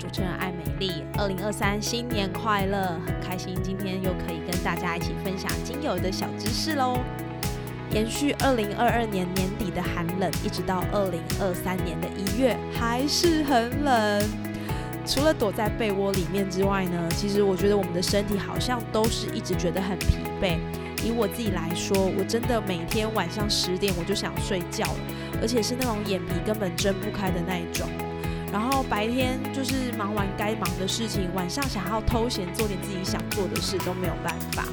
主持人艾美丽。二零二三新年快乐，很开心今天又可以跟大家一起分享精油的小知识喽。延续二零二二年年底的寒冷，一直到二零二三年的一月，还是很冷。除了躲在被窝里面之外呢，其实我觉得我们的身体好像都是一直觉得很疲惫。以我自己来说，我真的每天晚上十点我就想睡觉了，而且是那种眼皮根本睁不开的那一种。然后白天就是忙完该忙的事情，晚上想要偷闲做点自己想做的事都没有办法。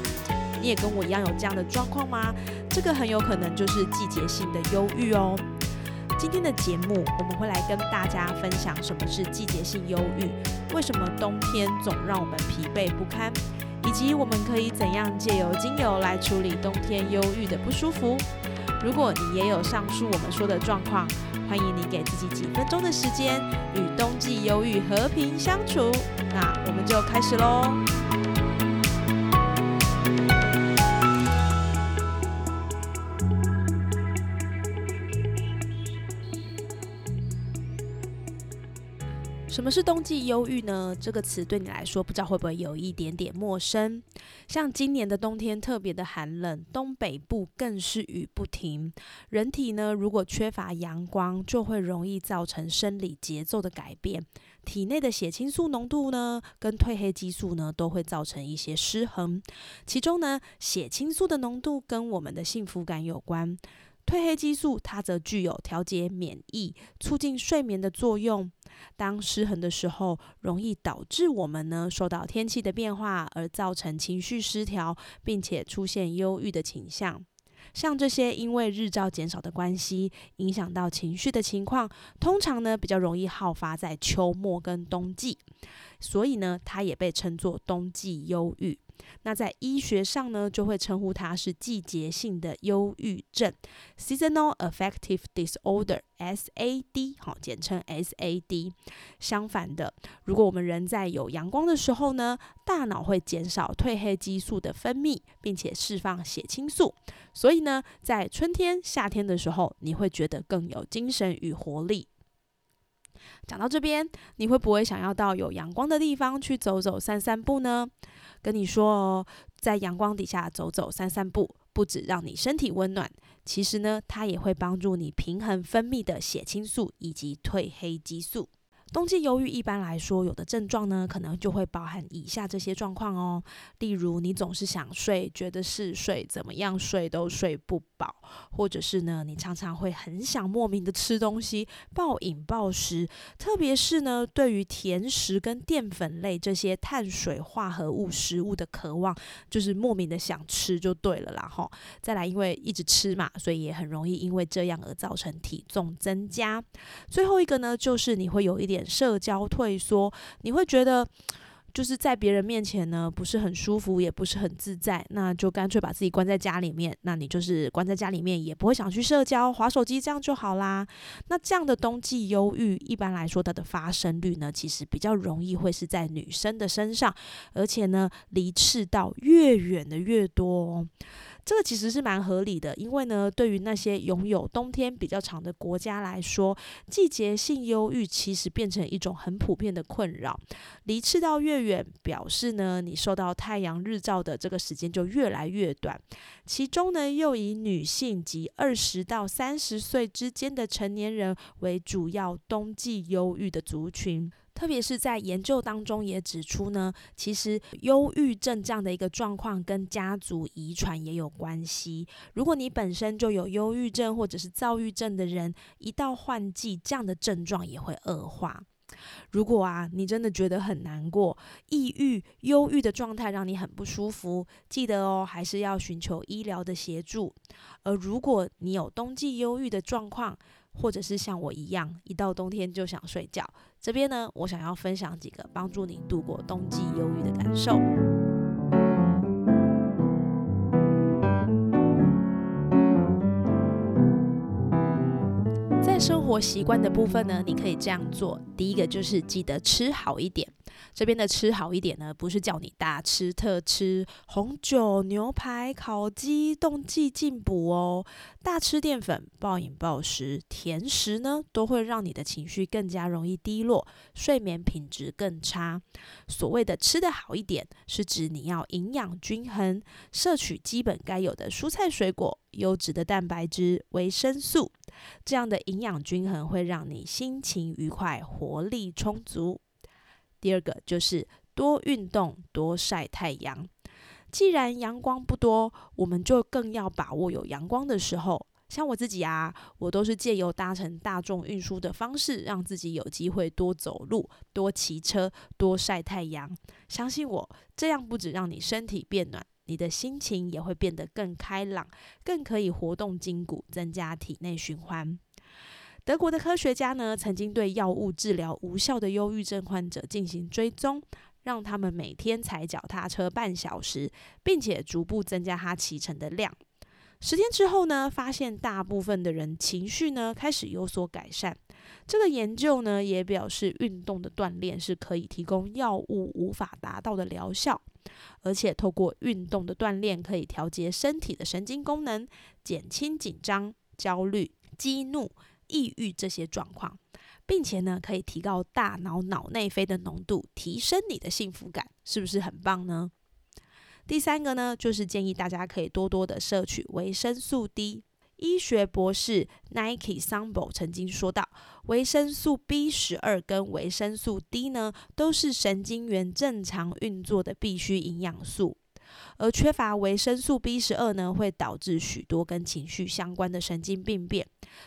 你也跟我一样有这样的状况吗？这个很有可能就是季节性的忧郁哦。今天的节目我们会来跟大家分享什么是季节性忧郁，为什么冬天总让我们疲惫不堪，以及我们可以怎样借由精油来处理冬天忧郁的不舒服。如果你也有上述我们说的状况，欢迎你给自己几分钟的时间，与冬季忧郁和平相处。那我们就开始喽。什么是冬季忧郁呢？这个词对你来说，不知道会不会有一点点陌生？像今年的冬天特别的寒冷，东北部更是雨不停。人体呢，如果缺乏阳光，就会容易造成生理节奏的改变，体内的血清素浓度呢，跟褪黑激素呢，都会造成一些失衡。其中呢，血清素的浓度跟我们的幸福感有关。褪黑激素它则具有调节免疫、促进睡眠的作用。当失衡的时候，容易导致我们呢受到天气的变化而造成情绪失调，并且出现忧郁的倾向。像这些因为日照减少的关系，影响到情绪的情况，通常呢比较容易好发在秋末跟冬季，所以呢它也被称作冬季忧郁。那在医学上呢，就会称呼它是季节性的忧郁症 （Seasonal Affective Disorder，SAD），好，简称 SAD。相反的，如果我们人在有阳光的时候呢，大脑会减少褪黑激素的分泌，并且释放血清素，所以呢，在春天、夏天的时候，你会觉得更有精神与活力。讲到这边，你会不会想要到有阳光的地方去走走、散散步呢？跟你说哦，在阳光底下走走、散散步，不止让你身体温暖，其实呢，它也会帮助你平衡分泌的血清素以及褪黑激素。冬季忧郁一般来说，有的症状呢，可能就会包含以下这些状况哦。例如，你总是想睡，觉得嗜睡，怎么样睡都睡不饱；或者是呢，你常常会很想莫名的吃东西，暴饮暴食。特别是呢，对于甜食跟淀粉类这些碳水化合物食物的渴望，就是莫名的想吃就对了啦。哈，再来，因为一直吃嘛，所以也很容易因为这样而造成体重增加。最后一个呢，就是你会有一点。社交退缩，你会觉得就是在别人面前呢不是很舒服，也不是很自在，那就干脆把自己关在家里面。那你就是关在家里面，也不会想去社交、划手机，这样就好啦。那这样的冬季忧郁，一般来说它的发生率呢，其实比较容易会是在女生的身上，而且呢离赤道越远的越多。这个其实是蛮合理的，因为呢，对于那些拥有冬天比较长的国家来说，季节性忧郁其实变成一种很普遍的困扰。离赤道越远，表示呢，你受到太阳日照的这个时间就越来越短。其中呢，又以女性及二十到三十岁之间的成年人为主要冬季忧郁的族群。特别是在研究当中也指出呢，其实忧郁症这样的一个状况跟家族遗传也有关系。如果你本身就有忧郁症或者是躁郁症的人，一到换季，这样的症状也会恶化。如果啊，你真的觉得很难过、抑郁、忧郁的状态让你很不舒服，记得哦，还是要寻求医疗的协助。而如果你有冬季忧郁的状况，或者是像我一样，一到冬天就想睡觉，这边呢，我想要分享几个帮助你度过冬季忧郁的感受。在生活习惯的部分呢，你可以这样做。第一个就是记得吃好一点。这边的吃好一点呢，不是叫你大吃特吃红酒、牛排、烤鸡、冬季进补哦。大吃淀粉、暴饮暴食、甜食呢，都会让你的情绪更加容易低落，睡眠品质更差。所谓的吃得好一点，是指你要营养均衡，摄取基本该有的蔬菜水果、优质的蛋白质、维生素，这样的营养均衡会让你心情愉快、活力充足。第二个就是多运动、多晒太阳。既然阳光不多，我们就更要把握有阳光的时候。像我自己啊，我都是借由搭乘大众运输的方式，让自己有机会多走路、多骑车、多晒太阳。相信我，这样不止让你身体变暖，你的心情也会变得更开朗，更可以活动筋骨，增加体内循环。德国的科学家呢，曾经对药物治疗无效的忧郁症患者进行追踪，让他们每天踩脚踏车半小时，并且逐步增加他骑乘的量。十天之后呢，发现大部分的人情绪呢开始有所改善。这个研究呢也表示，运动的锻炼是可以提供药物无法达到的疗效，而且透过运动的锻炼可以调节身体的神经功能，减轻紧张、焦虑、激怒。抑郁这些状况，并且呢，可以提高大脑脑内啡的浓度，提升你的幸福感，是不是很棒呢？第三个呢，就是建议大家可以多多的摄取维生素 D。医学博士 Nike Sambo 曾经说到，维生素 B 十二跟维生素 D 呢，都是神经元正常运作的必需营养素。而缺乏维生素 B 十二呢，会导致许多跟情绪相关的神经病变。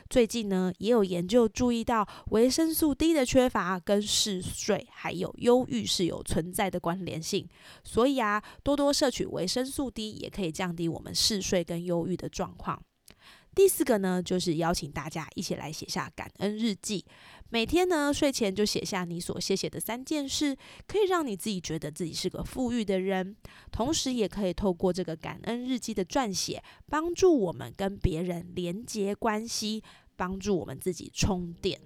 最近呢，也有研究注意到维生素 D 的缺乏跟嗜睡还有忧郁是有存在的关联性。所以啊，多多摄取维生素 D 也可以降低我们嗜睡跟忧郁的状况。第四个呢，就是邀请大家一起来写下感恩日记。每天呢，睡前就写下你所谢谢的三件事，可以让你自己觉得自己是个富裕的人。同时，也可以透过这个感恩日记的撰写，帮助我们跟别人连接关系，帮助我们自己充电。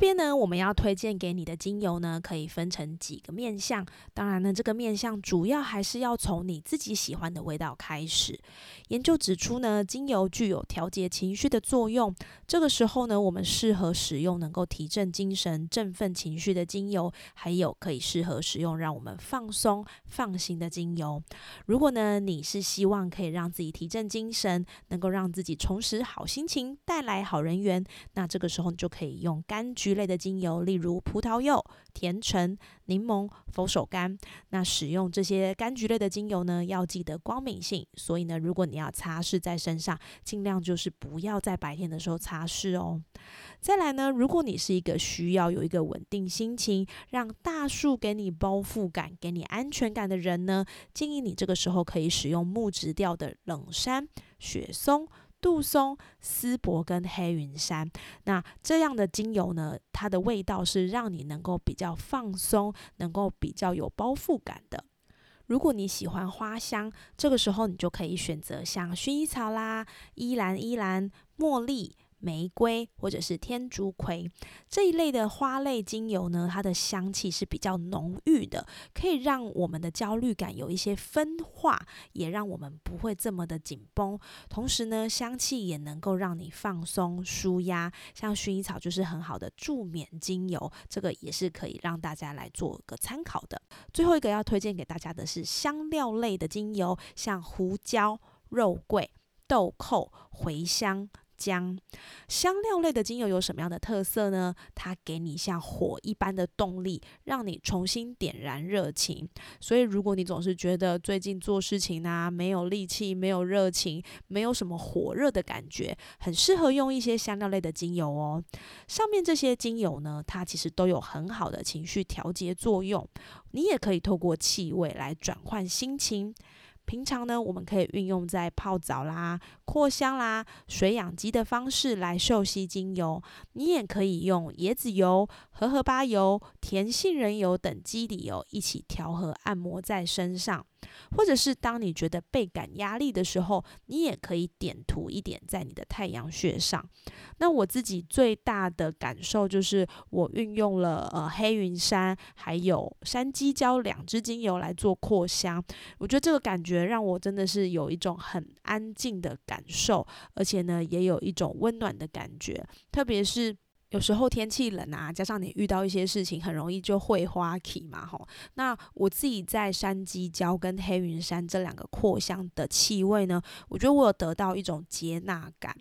边呢，我们要推荐给你的精油呢，可以分成几个面向。当然呢，这个面向主要还是要从你自己喜欢的味道开始。研究指出呢，精油具有调节情绪的作用。这个时候呢，我们适合使用能够提振精神、振奋情绪的精油，还有可以适合使用让我们放松、放心的精油。如果呢，你是希望可以让自己提振精神，能够让自己重拾好心情，带来好人缘，那这个时候你就可以用柑橘。菊类的精油，例如葡萄柚、甜橙、柠檬、佛手柑。那使用这些柑橘类的精油呢，要记得光敏性。所以呢，如果你要擦拭在身上，尽量就是不要在白天的时候擦拭哦。再来呢，如果你是一个需要有一个稳定心情，让大树给你包覆感、给你安全感的人呢，建议你这个时候可以使用木质调的冷杉、雪松。杜松、丝柏跟黑云杉，那这样的精油呢，它的味道是让你能够比较放松，能够比较有包覆感的。如果你喜欢花香，这个时候你就可以选择像薰衣草啦、依兰依兰、茉莉。玫瑰或者是天竺葵这一类的花类精油呢，它的香气是比较浓郁的，可以让我们的焦虑感有一些分化，也让我们不会这么的紧绷。同时呢，香气也能够让你放松舒压。像薰衣草就是很好的助眠精油，这个也是可以让大家来做个参考的。最后一个要推荐给大家的是香料类的精油，像胡椒、肉桂、豆蔻、茴香。姜。香料类的精油有什么样的特色呢？它给你像火一般的动力，让你重新点燃热情。所以，如果你总是觉得最近做事情啊没有力气、没有热情、没有什么火热的感觉，很适合用一些香料类的精油哦。上面这些精油呢，它其实都有很好的情绪调节作用。你也可以透过气味来转换心情。平常呢，我们可以运用在泡澡啦、扩香啦、水养肌的方式来嗅吸精油。你也可以用椰子油、荷荷巴油、甜杏仁油等基底油一起调和按摩在身上。或者是当你觉得倍感压力的时候，你也可以点涂一点在你的太阳穴上。那我自己最大的感受就是，我运用了呃黑云杉还有山鸡椒两支精油来做扩香，我觉得这个感觉让我真的是有一种很安静的感受，而且呢也有一种温暖的感觉，特别是。有时候天气冷啊，加上你遇到一些事情，很容易就会花起嘛吼。那我自己在山鸡椒跟黑云山这两个扩香的气味呢，我觉得我有得到一种接纳感。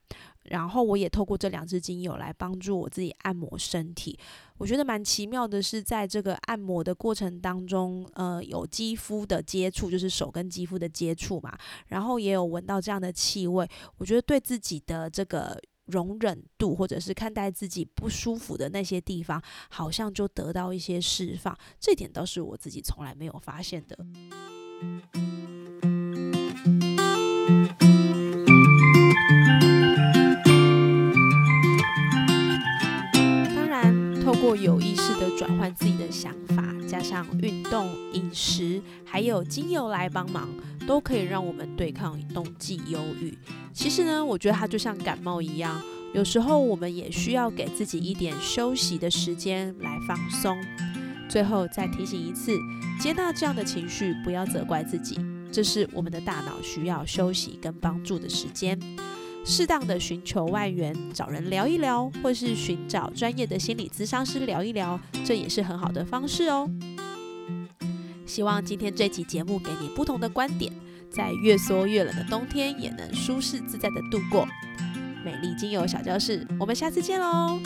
然后我也透过这两支精油来帮助我自己按摩身体。我觉得蛮奇妙的是，在这个按摩的过程当中，呃，有肌肤的接触，就是手跟肌肤的接触嘛。然后也有闻到这样的气味，我觉得对自己的这个。容忍度，或者是看待自己不舒服的那些地方，好像就得到一些释放。这点倒是我自己从来没有发现的。当然，透过有意识的转换自己的想法，加上运动、饮食，还有精油来帮忙。都可以让我们对抗冬季忧郁。其实呢，我觉得它就像感冒一样，有时候我们也需要给自己一点休息的时间来放松。最后再提醒一次，接纳这样的情绪，不要责怪自己，这是我们的大脑需要休息跟帮助的时间。适当的寻求外援，找人聊一聊，或是寻找专业的心理咨商师聊一聊，这也是很好的方式哦。希望今天这期节目给你不同的观点，在越缩越冷的冬天也能舒适自在的度过。美丽精油小教室，我们下次见喽！